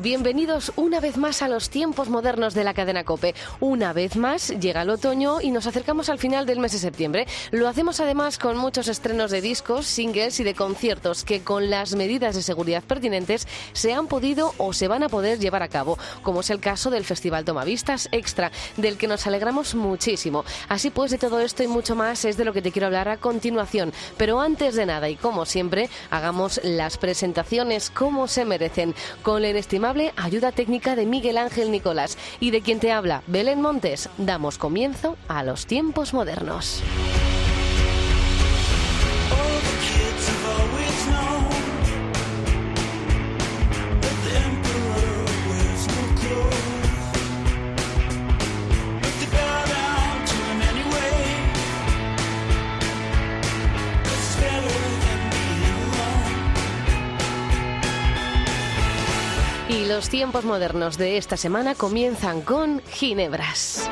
Bienvenidos una vez más a los tiempos modernos de la cadena Cope. Una vez más llega el otoño y nos acercamos al final del mes de septiembre. Lo hacemos además con muchos estrenos de discos, singles y de conciertos que con las medidas de seguridad pertinentes se han podido o se van a poder llevar a cabo, como es el caso del Festival Tomavistas Extra, del que nos alegramos muchísimo. Así pues, de todo esto y mucho más es de lo que te quiero hablar a continuación. Pero antes de nada y como siempre, hagamos las presentaciones como se merecen con inestimable ayuda técnica de Miguel Ángel Nicolás y de quien te habla Belén Montes, damos comienzo a los tiempos modernos. Los tiempos modernos de esta semana comienzan con Ginebras.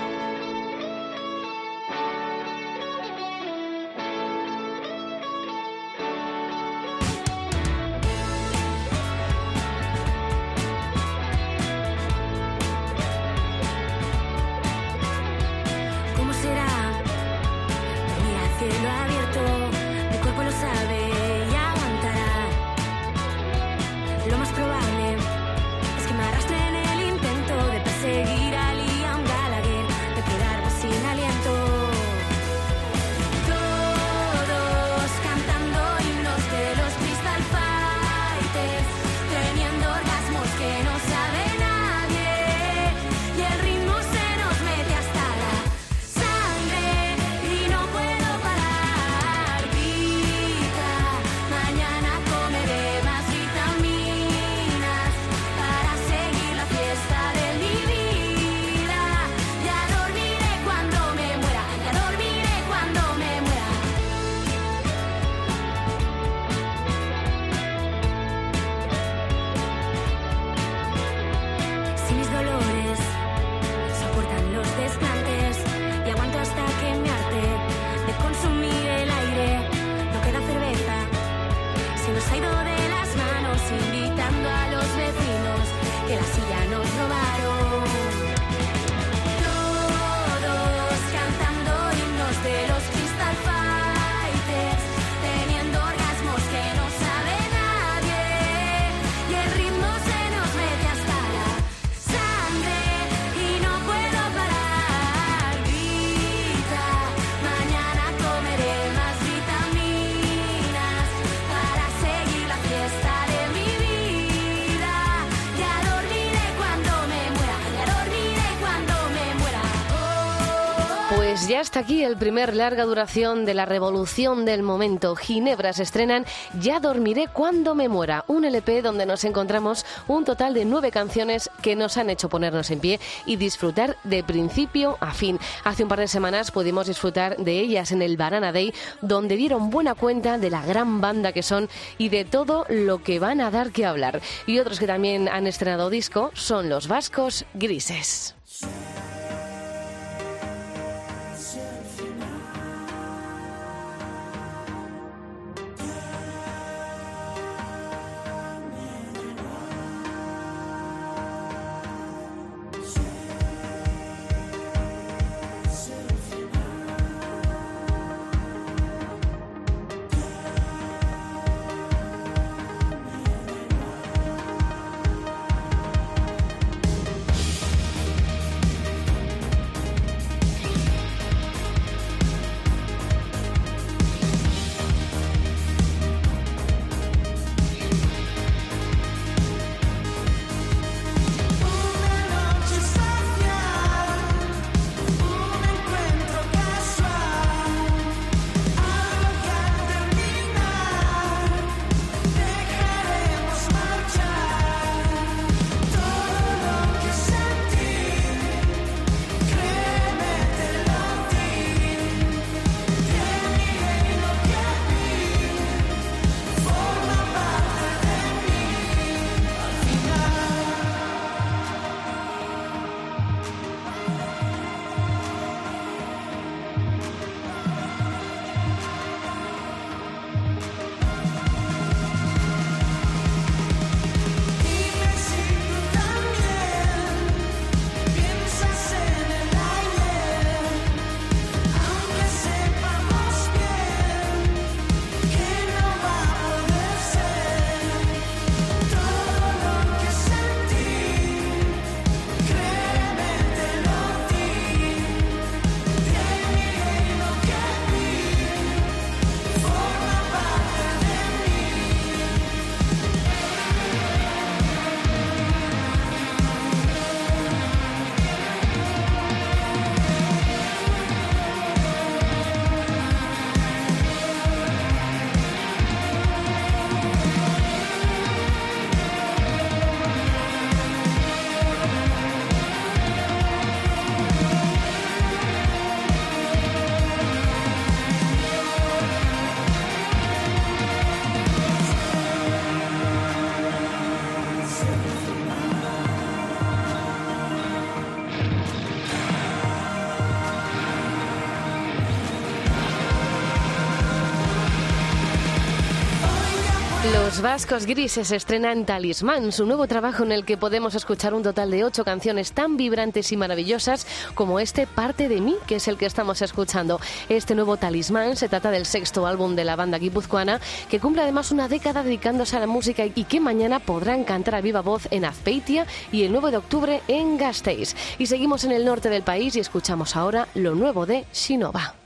Ya está aquí el primer larga duración de la revolución del momento. Ginebra se estrenan Ya dormiré cuando me muera, un LP donde nos encontramos un total de nueve canciones que nos han hecho ponernos en pie y disfrutar de principio a fin. Hace un par de semanas pudimos disfrutar de ellas en el Banana Day, donde dieron buena cuenta de la gran banda que son y de todo lo que van a dar que hablar. Y otros que también han estrenado disco son los vascos grises. Los Vascos Grises estrenan Talismán, su nuevo trabajo en el que podemos escuchar un total de ocho canciones tan vibrantes y maravillosas como este Parte de mí, que es el que estamos escuchando. Este nuevo Talismán se trata del sexto álbum de la banda guipuzcoana, que cumple además una década dedicándose a la música y que mañana podrán cantar a viva voz en Azpeitia y el 9 de octubre en Gasteiz. Y seguimos en el norte del país y escuchamos ahora lo nuevo de Shinova.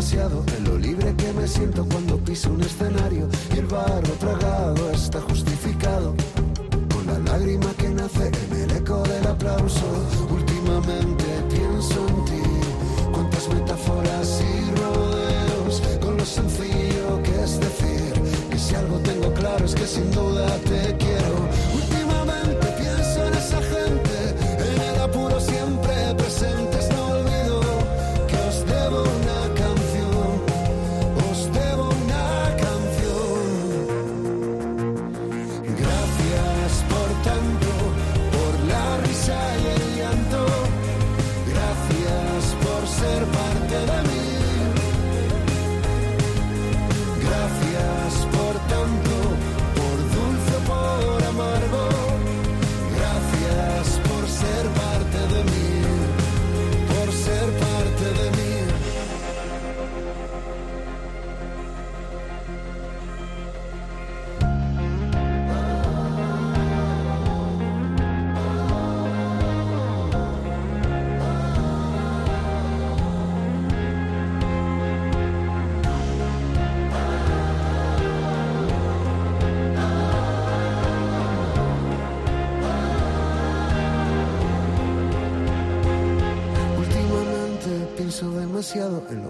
demasiado de lo libre que me siento cuando piso un escenario y el barro tragado está justificado con la lágrima que nace en el eco del aplauso. Últimamente pienso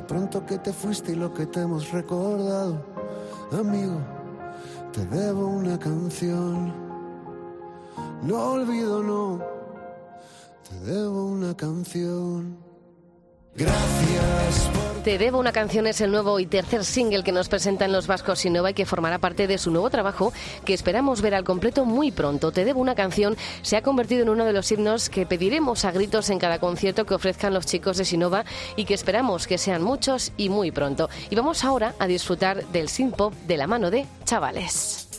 pronto que te fuiste y lo que te hemos recordado. Amigo, te debo una canción. No olvido, no, te debo una canción. Gracias por... Te debo una canción es el nuevo y tercer single que nos presentan los Vascos Nova y que formará parte de su nuevo trabajo que esperamos ver al completo muy pronto. Te debo una canción se ha convertido en uno de los himnos que pediremos a gritos en cada concierto que ofrezcan los chicos de Sinova y que esperamos que sean muchos y muy pronto. Y vamos ahora a disfrutar del synth pop de la mano de Chavales.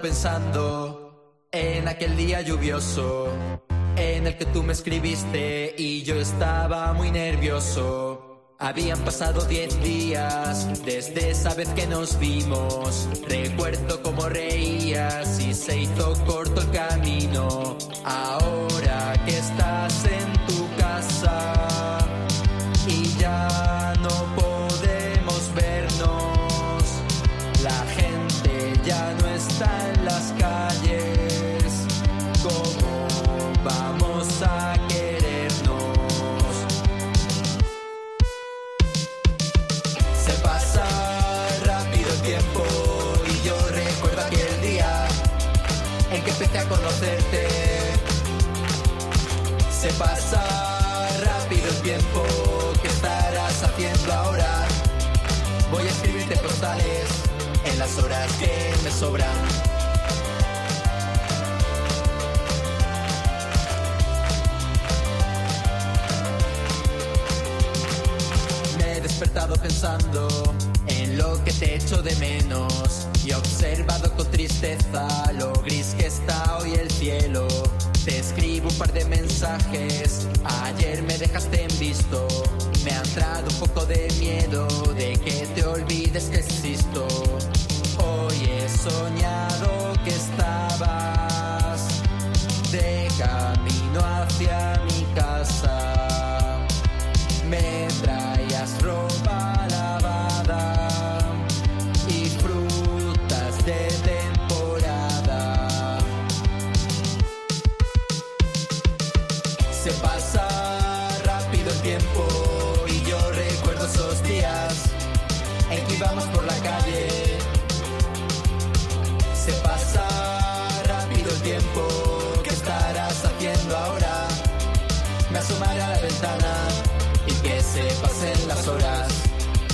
Pensando en aquel día lluvioso en el que tú me escribiste y yo estaba muy nervioso. Habían pasado diez días desde esa vez que nos vimos. Recuerdo cómo reías y se hizo corto el camino. Ahora que estás pasa rápido el tiempo, ¿qué estarás haciendo ahora? Voy a escribirte postales en las horas que me sobran. Me he despertado pensando en lo que te echo de menos y he observado con tristeza lo gris que está hoy el cielo. Un par de mensajes, ayer me dejaste en visto, me ha entrado un poco de miedo de que te olvides que existo. Hoy he soñado que estabas de camino hacia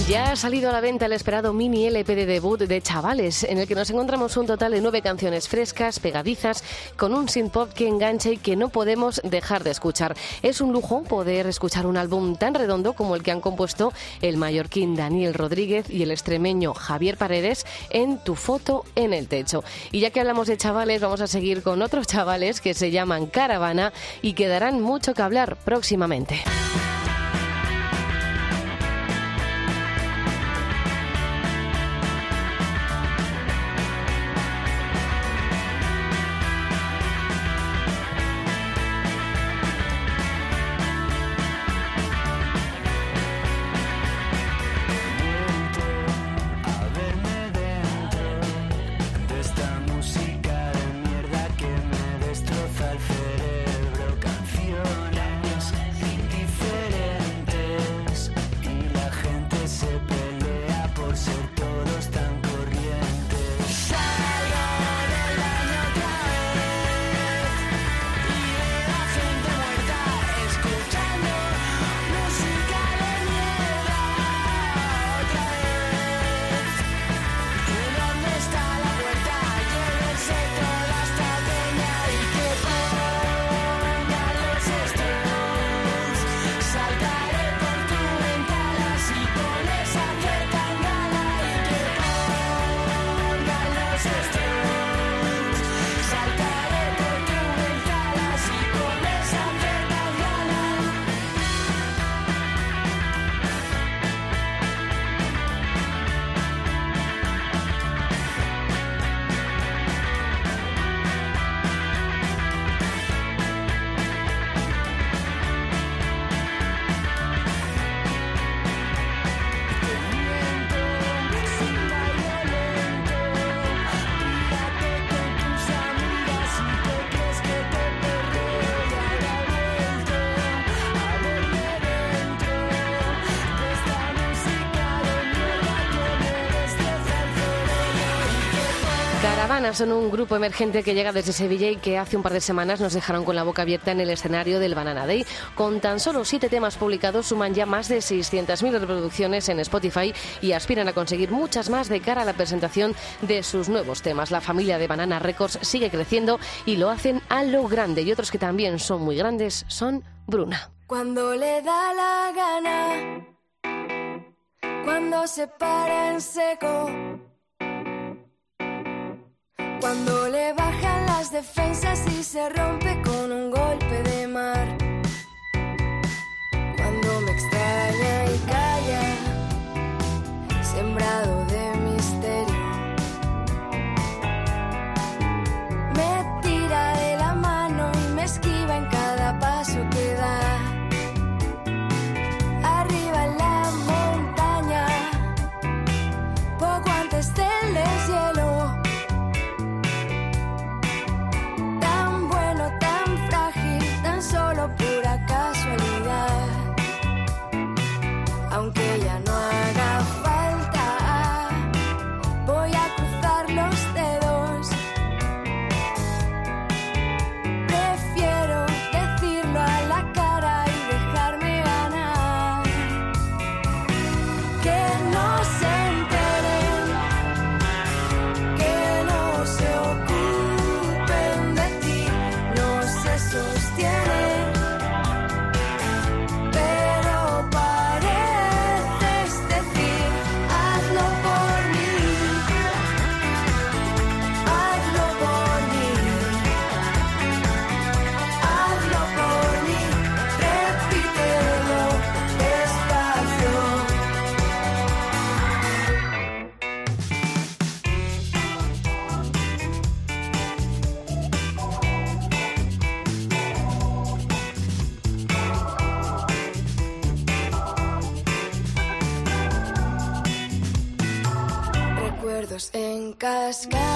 Ya ha salido a la venta el esperado mini LP de debut de Chavales, en el que nos encontramos un total de nueve canciones frescas, pegadizas, con un synth pop que engancha y que no podemos dejar de escuchar. Es un lujo poder escuchar un álbum tan redondo como el que han compuesto el mallorquín Daniel Rodríguez y el extremeño Javier Paredes en Tu foto en el techo. Y ya que hablamos de chavales, vamos a seguir con otros chavales que se llaman Caravana y que darán mucho que hablar próximamente. Caravana son un grupo emergente que llega desde Sevilla y que hace un par de semanas nos dejaron con la boca abierta en el escenario del Banana Day. Con tan solo siete temas publicados suman ya más de 600.000 reproducciones en Spotify y aspiran a conseguir muchas más de cara a la presentación de sus nuevos temas. La familia de Banana Records sigue creciendo y lo hacen a lo grande. Y otros que también son muy grandes son Bruna. Cuando le da la gana, cuando se para en seco, cuando le bajan las defensas y se rompe con un golpe de mar, en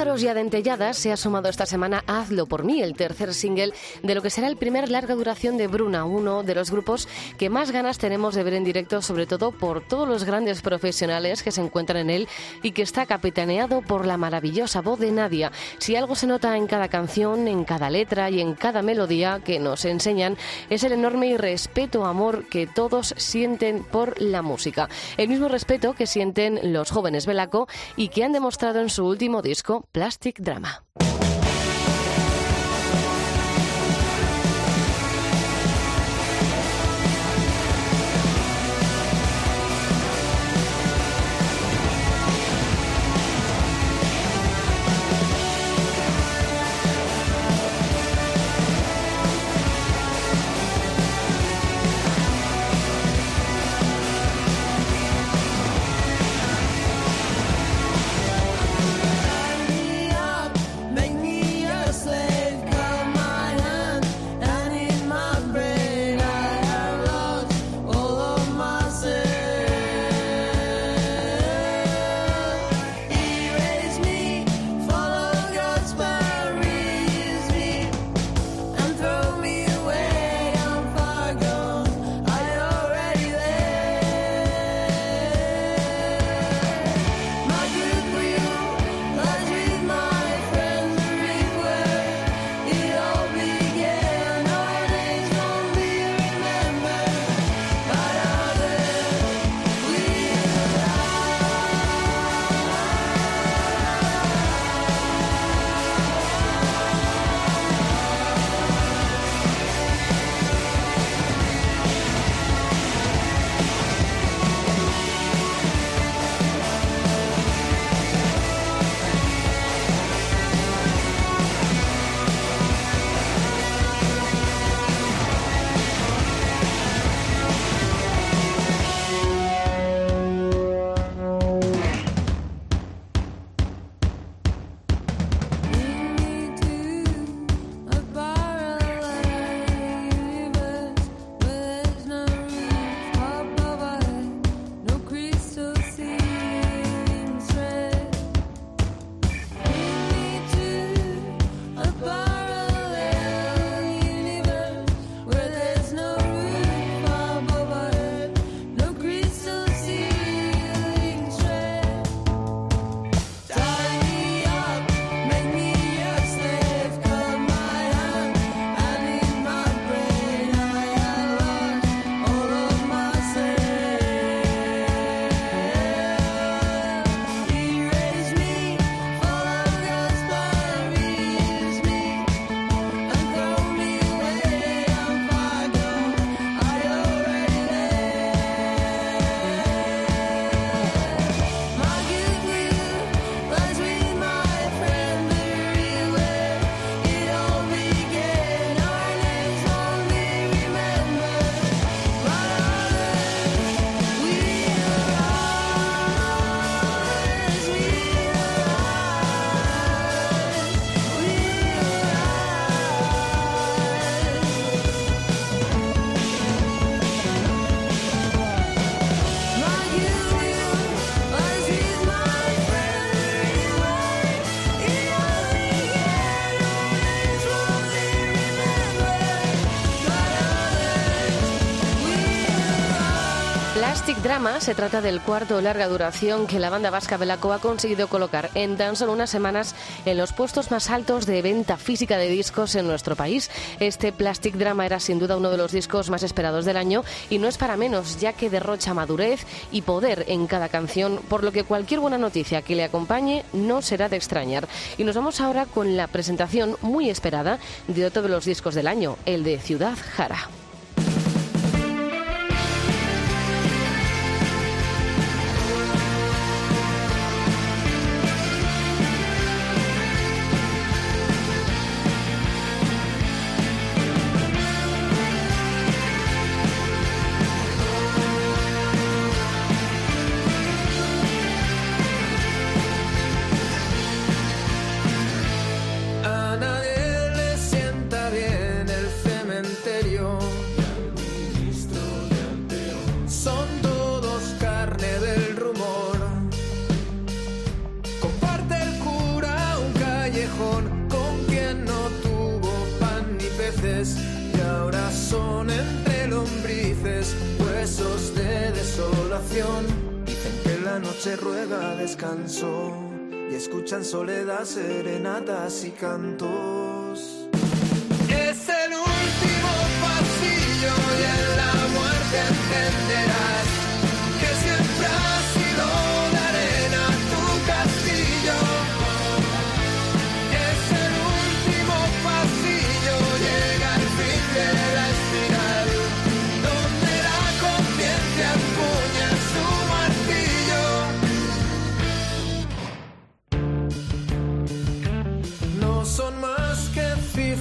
Espantapájaros y a Dentelladas se ha sumado esta semana Hazlo por mí, el tercer single de lo que será el primer larga duración de Bruna, uno de los grupos que más ganas tenemos de ver en directo, sobre todo por todos los grandes profesionales que se encuentran en él y que está capitaneado por la maravillosa voz de Nadia. Si algo se nota en cada canción, en cada letra y en cada melodía que nos enseñan, es el enorme y respeto, amor que todos sienten por la música. El mismo respeto que sienten los jóvenes Belaco y que han demostrado en su último disco, Plastic Drama. Drama se trata del cuarto larga duración que la banda vasca Belaco ha conseguido colocar en tan solo unas semanas en los puestos más altos de venta física de discos en nuestro país. Este Plastic Drama era sin duda uno de los discos más esperados del año y no es para menos, ya que derrocha madurez y poder en cada canción, por lo que cualquier buena noticia que le acompañe no será de extrañar. Y nos vamos ahora con la presentación muy esperada de otro de los discos del año, el de Ciudad Jara. Y escuchan soledad, serenatas y cantos.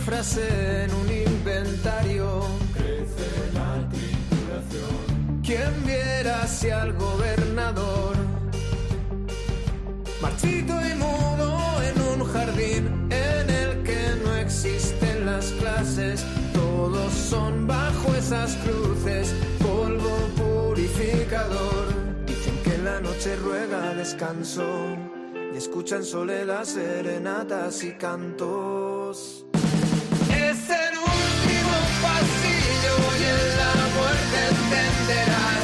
Cifras en un inventario. Crece la tribulación. ¿Quién viera si al gobernador? Marchito y mudo en un jardín en el que no existen las clases. Todos son bajo esas cruces, polvo purificador. Dicen que la noche ruega descanso y escuchan soledad, serenatas y cantos. Es el último pasillo y en la muerte entenderás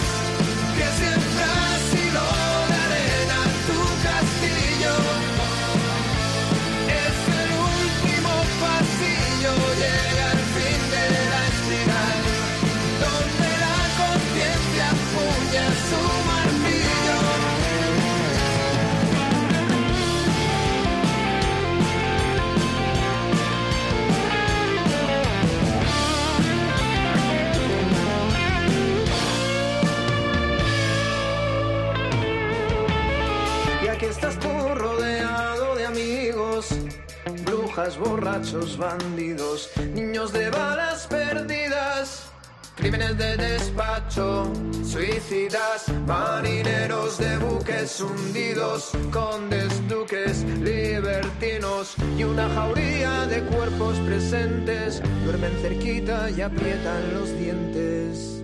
borrachos, bandidos, niños de balas perdidas, crímenes de despacho, suicidas, marineros de buques hundidos, condes, duques, libertinos y una jauría de cuerpos presentes, duermen cerquita y aprietan los dientes.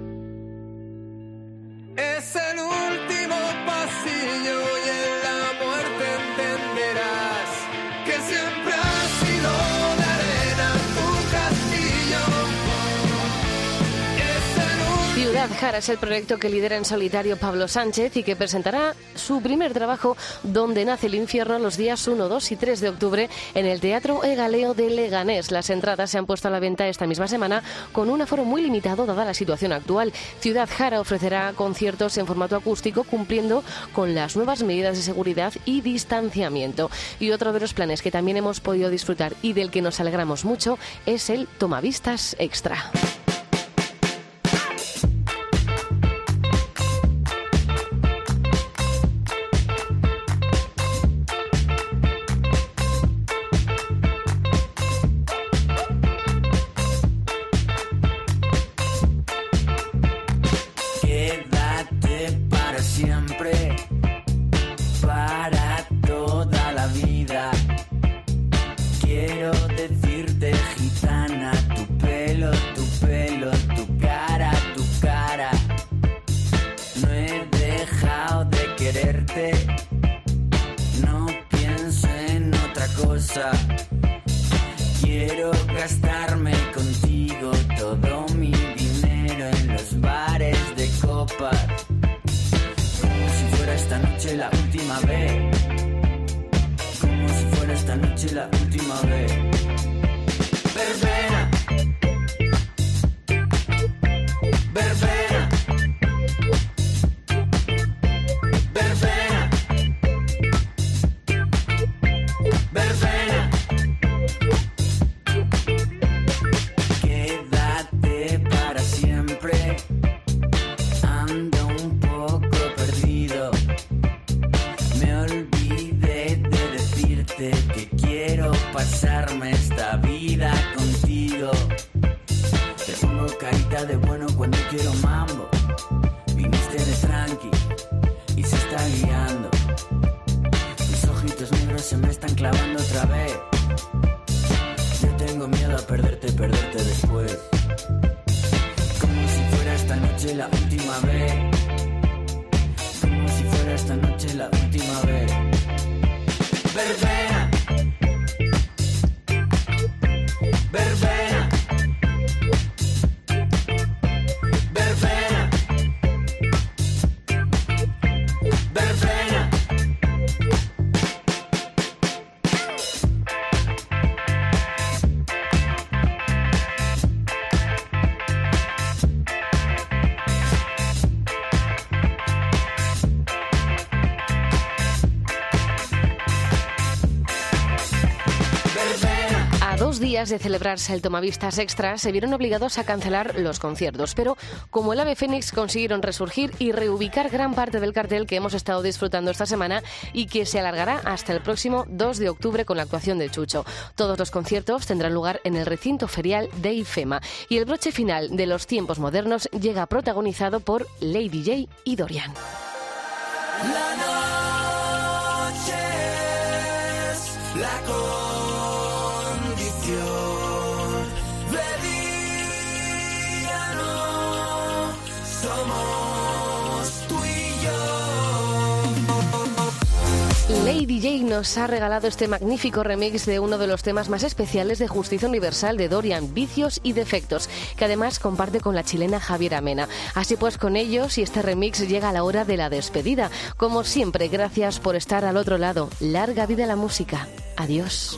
El último Ciudad Jara es el proyecto que lidera en solitario Pablo Sánchez y que presentará su primer trabajo Donde nace el infierno los días 1, 2 y 3 de octubre en el Teatro Egaleo de Leganés. Las entradas se han puesto a la venta esta misma semana con un aforo muy limitado dada la situación actual. Ciudad Jara ofrecerá conciertos en formato acústico cumpliendo con las nuevas medidas de seguridad y distanciamiento. Y otro de los planes que también hemos podido disfrutar y del que nos alegramos mucho es el Tomavistas Extra. De celebrarse el Tomavistas Extra, se vieron obligados a cancelar los conciertos, pero como el Ave Fénix consiguieron resurgir y reubicar gran parte del cartel que hemos estado disfrutando esta semana y que se alargará hasta el próximo 2 de octubre con la actuación de Chucho. Todos los conciertos tendrán lugar en el recinto ferial de IFEMA y el broche final de los tiempos modernos llega protagonizado por Lady J y Dorian. La noche Lady J nos ha regalado este magnífico remix de uno de los temas más especiales de Justicia Universal de Dorian, Vicios y Defectos, que además comparte con la chilena Javiera Mena. Así pues, con ellos y este remix llega a la hora de la despedida. Como siempre, gracias por estar al otro lado. Larga vida la música. Adiós.